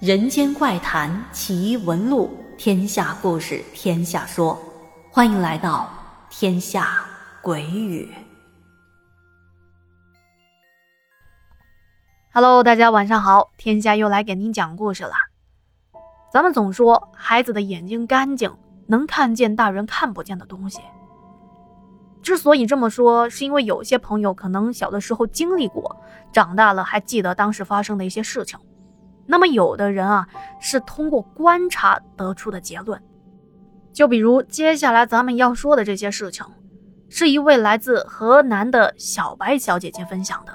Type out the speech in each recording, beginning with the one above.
人间怪谈奇闻录，天下故事天下说，欢迎来到天下鬼语。Hello，大家晚上好，天下又来给您讲故事了。咱们总说孩子的眼睛干净，能看见大人看不见的东西。之所以这么说，是因为有些朋友可能小的时候经历过，长大了还记得当时发生的一些事情。那么有的人啊，是通过观察得出的结论。就比如接下来咱们要说的这些事情，是一位来自河南的小白小姐姐分享的。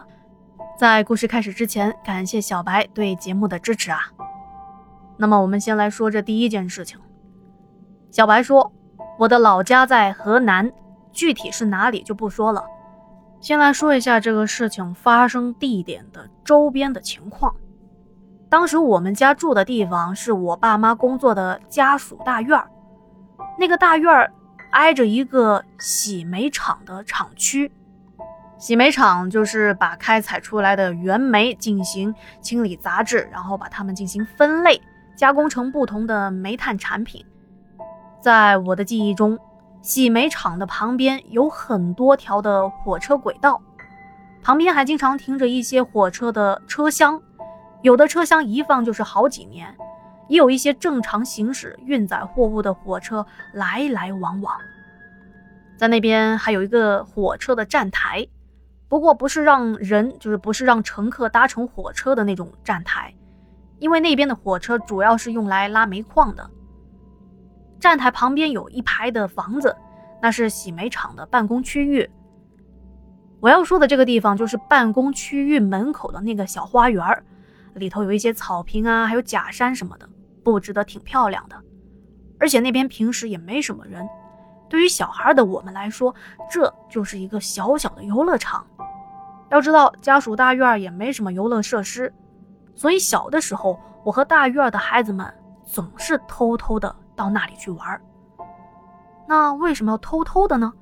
在故事开始之前，感谢小白对节目的支持啊。那么我们先来说这第一件事情。小白说：“我的老家在河南。”具体是哪里就不说了，先来说一下这个事情发生地点的周边的情况。当时我们家住的地方是我爸妈工作的家属大院，那个大院挨着一个洗煤厂的厂区。洗煤厂就是把开采出来的原煤进行清理杂质，然后把它们进行分类，加工成不同的煤炭产品。在我的记忆中。洗煤厂的旁边有很多条的火车轨道，旁边还经常停着一些火车的车厢，有的车厢一放就是好几年，也有一些正常行驶运载货物的火车来来往往。在那边还有一个火车的站台，不过不是让人，就是不是让乘客搭乘火车的那种站台，因为那边的火车主要是用来拉煤矿的。站台旁边有一排的房子，那是洗煤厂的办公区域。我要说的这个地方就是办公区域门口的那个小花园，里头有一些草坪啊，还有假山什么的，布置的挺漂亮的。而且那边平时也没什么人，对于小孩的我们来说，这就是一个小小的游乐场。要知道家属大院也没什么游乐设施，所以小的时候，我和大院的孩子们总是偷偷的。到那里去玩，那为什么要偷偷的呢？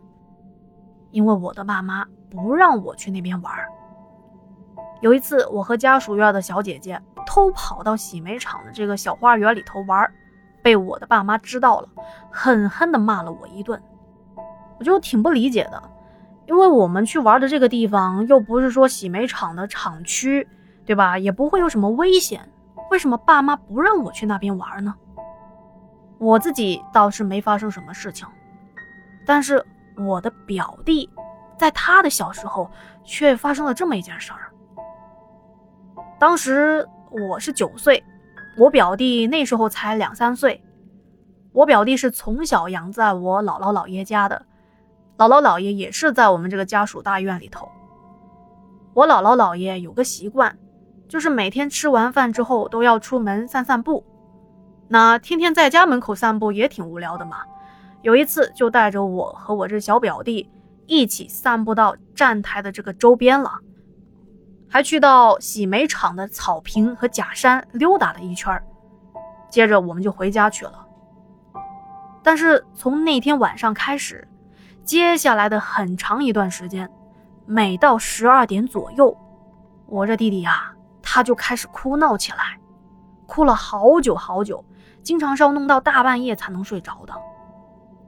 因为我的爸妈不让我去那边玩。有一次，我和家属院的小姐姐偷跑到洗煤厂的这个小花园里头玩，被我的爸妈知道了，狠狠地骂了我一顿。我就挺不理解的，因为我们去玩的这个地方又不是说洗煤厂的厂区，对吧？也不会有什么危险，为什么爸妈不让我去那边玩呢？我自己倒是没发生什么事情，但是我的表弟，在他的小时候却发生了这么一件事儿。当时我是九岁，我表弟那时候才两三岁。我表弟是从小养在我姥姥姥爷家的，姥姥姥爷也是在我们这个家属大院里头。我姥姥姥爷有个习惯，就是每天吃完饭之后都要出门散散步。那天天在家门口散步也挺无聊的嘛。有一次就带着我和我这小表弟一起散步到站台的这个周边了，还去到洗煤厂的草坪和假山溜达了一圈接着我们就回家去了。但是从那天晚上开始，接下来的很长一段时间，每到十二点左右，我这弟弟呀，他就开始哭闹起来，哭了好久好久。经常是要弄到大半夜才能睡着的，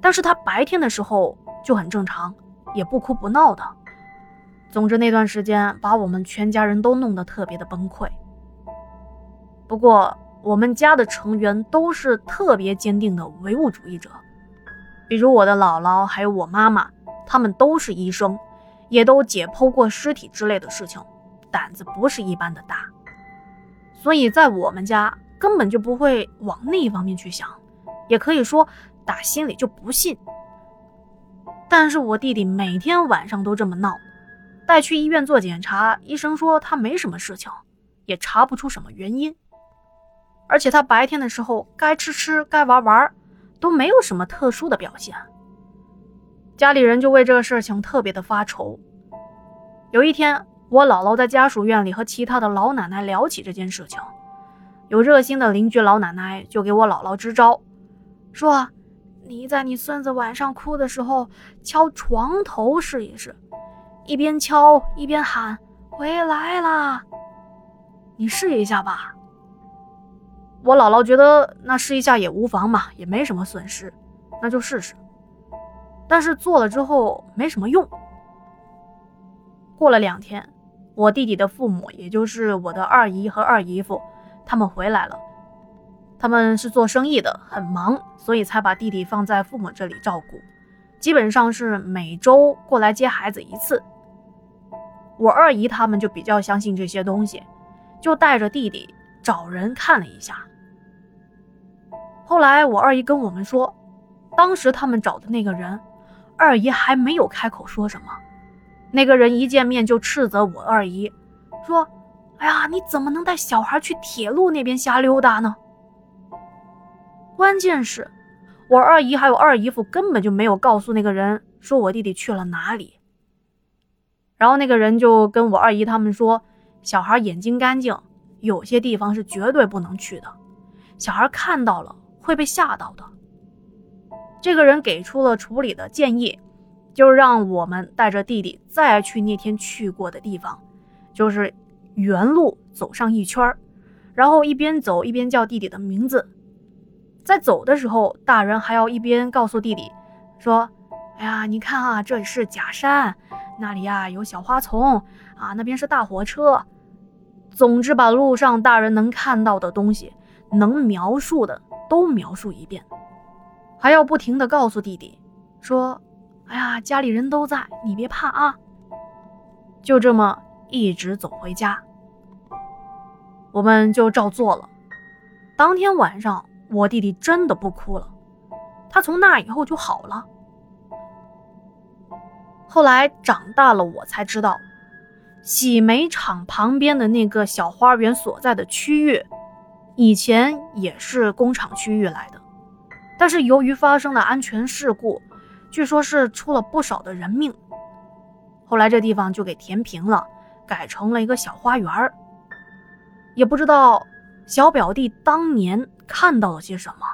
但是他白天的时候就很正常，也不哭不闹的。总之那段时间把我们全家人都弄得特别的崩溃。不过我们家的成员都是特别坚定的唯物主义者，比如我的姥姥还有我妈妈，他们都是医生，也都解剖过尸体之类的事情，胆子不是一般的大。所以在我们家。根本就不会往那一方面去想，也可以说打心里就不信。但是我弟弟每天晚上都这么闹，带去医院做检查，医生说他没什么事情，也查不出什么原因。而且他白天的时候该吃吃，该玩玩，都没有什么特殊的表现。家里人就为这个事情特别的发愁。有一天，我姥姥在家属院里和其他的老奶奶聊起这件事情。有热心的邻居老奶奶就给我姥姥支招，说：“你在你孙子晚上哭的时候敲床头试一试，一边敲一边喊‘回来啦’，你试一下吧。”我姥姥觉得那试一下也无妨嘛，也没什么损失，那就试试。但是做了之后没什么用。过了两天，我弟弟的父母，也就是我的二姨和二姨夫，他们回来了。他们是做生意的，很忙，所以才把弟弟放在父母这里照顾，基本上是每周过来接孩子一次。我二姨他们就比较相信这些东西，就带着弟弟找人看了一下。后来我二姨跟我们说，当时他们找的那个人，二姨还没有开口说什么，那个人一见面就斥责我二姨，说：“哎呀，你怎么能带小孩去铁路那边瞎溜达呢？”关键是，我二姨还有二姨夫根本就没有告诉那个人说我弟弟去了哪里。然后那个人就跟我二姨他们说，小孩眼睛干净，有些地方是绝对不能去的，小孩看到了会被吓到的。这个人给出了处理的建议，就让我们带着弟弟再去那天去过的地方，就是原路走上一圈然后一边走一边叫弟弟的名字。在走的时候，大人还要一边告诉弟弟，说：“哎呀，你看啊，这里是假山，那里呀有小花丛啊，那边是大火车。总之，把路上大人能看到的东西，能描述的都描述一遍，还要不停的告诉弟弟，说：哎呀，家里人都在，你别怕啊。就这么一直走回家，我们就照做了。当天晚上。”我弟弟真的不哭了，他从那以后就好了。后来长大了，我才知道，洗煤厂旁边的那个小花园所在的区域，以前也是工厂区域来的，但是由于发生了安全事故，据说是出了不少的人命。后来这地方就给填平了，改成了一个小花园也不知道小表弟当年。看到了些什么？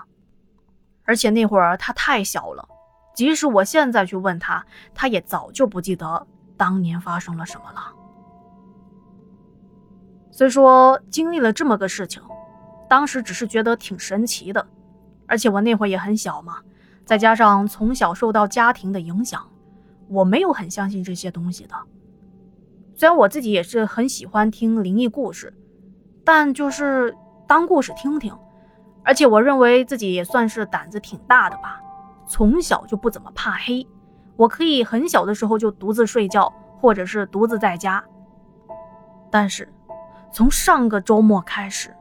而且那会儿他太小了，即使我现在去问他，他也早就不记得当年发生了什么了。虽说经历了这么个事情，当时只是觉得挺神奇的，而且我那会儿也很小嘛，再加上从小受到家庭的影响，我没有很相信这些东西的。虽然我自己也是很喜欢听灵异故事，但就是当故事听听。而且我认为自己也算是胆子挺大的吧，从小就不怎么怕黑，我可以很小的时候就独自睡觉，或者是独自在家。但是，从上个周末开始，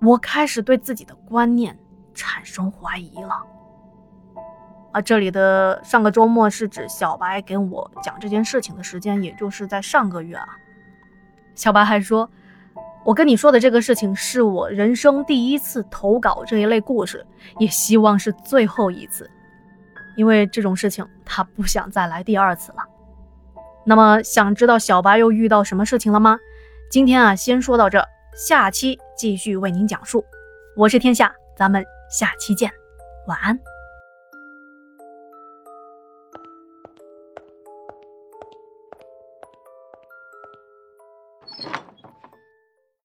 我开始对自己的观念产生怀疑了。啊，这里的上个周末是指小白跟我讲这件事情的时间，也就是在上个月啊。小白还说。我跟你说的这个事情是我人生第一次投稿这一类故事，也希望是最后一次，因为这种事情他不想再来第二次了。那么，想知道小白又遇到什么事情了吗？今天啊，先说到这，下期继续为您讲述。我是天下，咱们下期见，晚安。